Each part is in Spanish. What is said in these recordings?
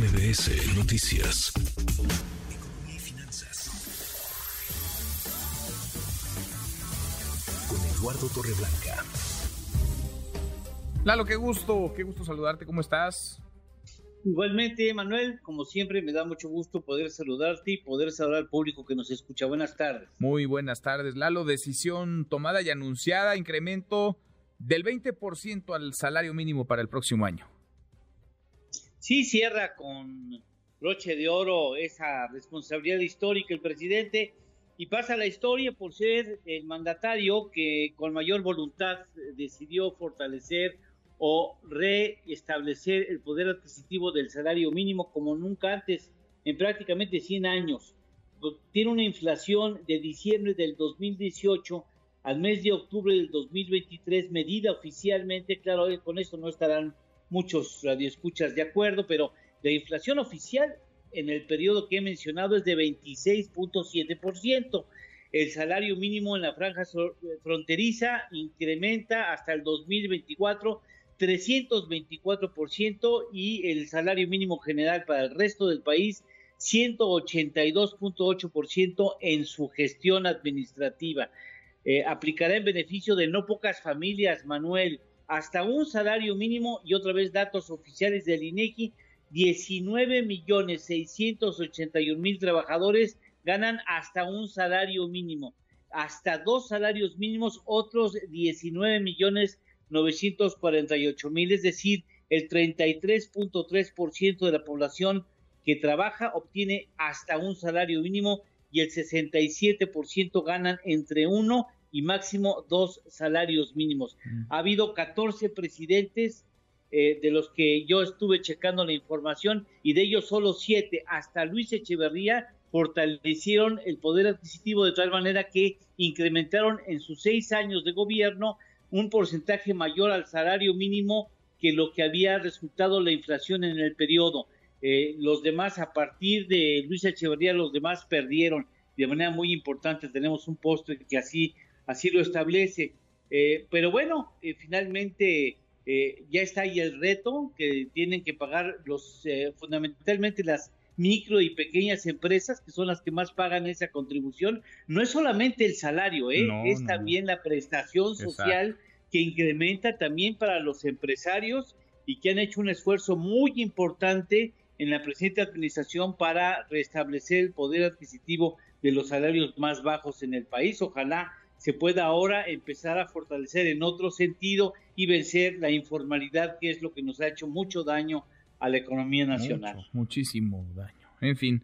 MBS Noticias. Economía y finanzas. Con Eduardo Torreblanca. Lalo, qué gusto, qué gusto saludarte, ¿cómo estás? Igualmente, Manuel, como siempre, me da mucho gusto poder saludarte y poder saludar al público que nos escucha. Buenas tardes. Muy buenas tardes, Lalo. Decisión tomada y anunciada, incremento del 20% al salario mínimo para el próximo año. Sí, cierra con broche de oro esa responsabilidad histórica el presidente y pasa la historia por ser el mandatario que con mayor voluntad decidió fortalecer o reestablecer el poder adquisitivo del salario mínimo como nunca antes en prácticamente 100 años. Tiene una inflación de diciembre del 2018 al mes de octubre del 2023, medida oficialmente, claro, con esto no estarán muchos radioescuchas de acuerdo, pero la inflación oficial en el periodo que he mencionado es de 26.7%. El salario mínimo en la franja fronteriza incrementa hasta el 2024 324% y el salario mínimo general para el resto del país 182.8% en su gestión administrativa. Eh, aplicará en beneficio de no pocas familias, Manuel, hasta un salario mínimo y otra vez datos oficiales del INEGI, 19 millones 681 mil trabajadores ganan hasta un salario mínimo, hasta dos salarios mínimos, otros 19 millones 948 mil, es decir, el 33.3% de la población que trabaja obtiene hasta un salario mínimo y el 67% ganan entre uno y máximo dos salarios mínimos. Mm. Ha habido 14 presidentes eh, de los que yo estuve checando la información y de ellos solo siete, hasta Luis Echeverría, fortalecieron el poder adquisitivo de tal manera que incrementaron en sus seis años de gobierno un porcentaje mayor al salario mínimo que lo que había resultado la inflación en el periodo. Eh, los demás, a partir de Luis Echeverría, los demás perdieron de manera muy importante. Tenemos un postre que así, así lo establece. Eh, pero bueno, eh, finalmente ya está ahí el reto que tienen que pagar los fundamentalmente las micro y pequeñas empresas que son las que más pagan esa contribución. No es solamente el salario, es también la prestación social que incrementa también para los empresarios y que han hecho un esfuerzo muy importante en la presente administración para restablecer el poder adquisitivo de los salarios más bajos en el país. Ojalá se pueda ahora empezar a fortalecer en otro sentido y vencer la informalidad, que es lo que nos ha hecho mucho daño a la economía nacional. muchísimo daño. En fin,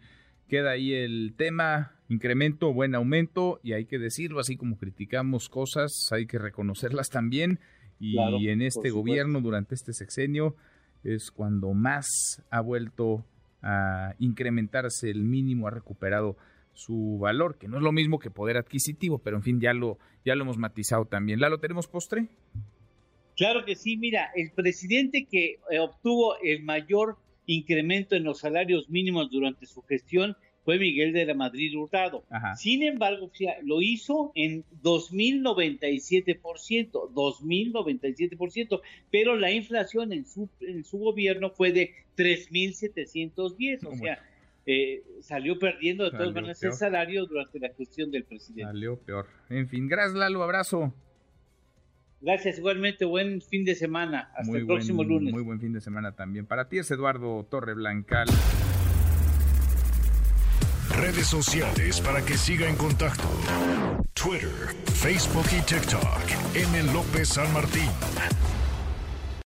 queda ahí el tema, incremento, buen aumento, y hay que decirlo, así como criticamos cosas, hay que reconocerlas también. Y en este gobierno, durante este sexenio, es cuando más ha vuelto a incrementarse el mínimo, ha recuperado su valor, que no es lo mismo que poder adquisitivo, pero en fin, ya lo, ya lo hemos matizado también. ¿La lo tenemos postre? Claro que sí, mira, el presidente que eh, obtuvo el mayor incremento en los salarios mínimos durante su gestión fue Miguel de la Madrid Hurtado. Sin embargo, lo hizo en 2097%, 2097%, pero la inflación en su, en su gobierno fue de 3710, o sea, eh, salió perdiendo de todas maneras el salario durante la gestión del presidente. Salió peor. En fin, gracias Lalo, abrazo. Gracias, igualmente. Buen fin de semana. Hasta el próximo lunes. Muy buen fin de semana también. Para ti es Eduardo Torreblancal redes sociales para que siga en contacto: Twitter, Facebook y TikTok. M. López San Martín.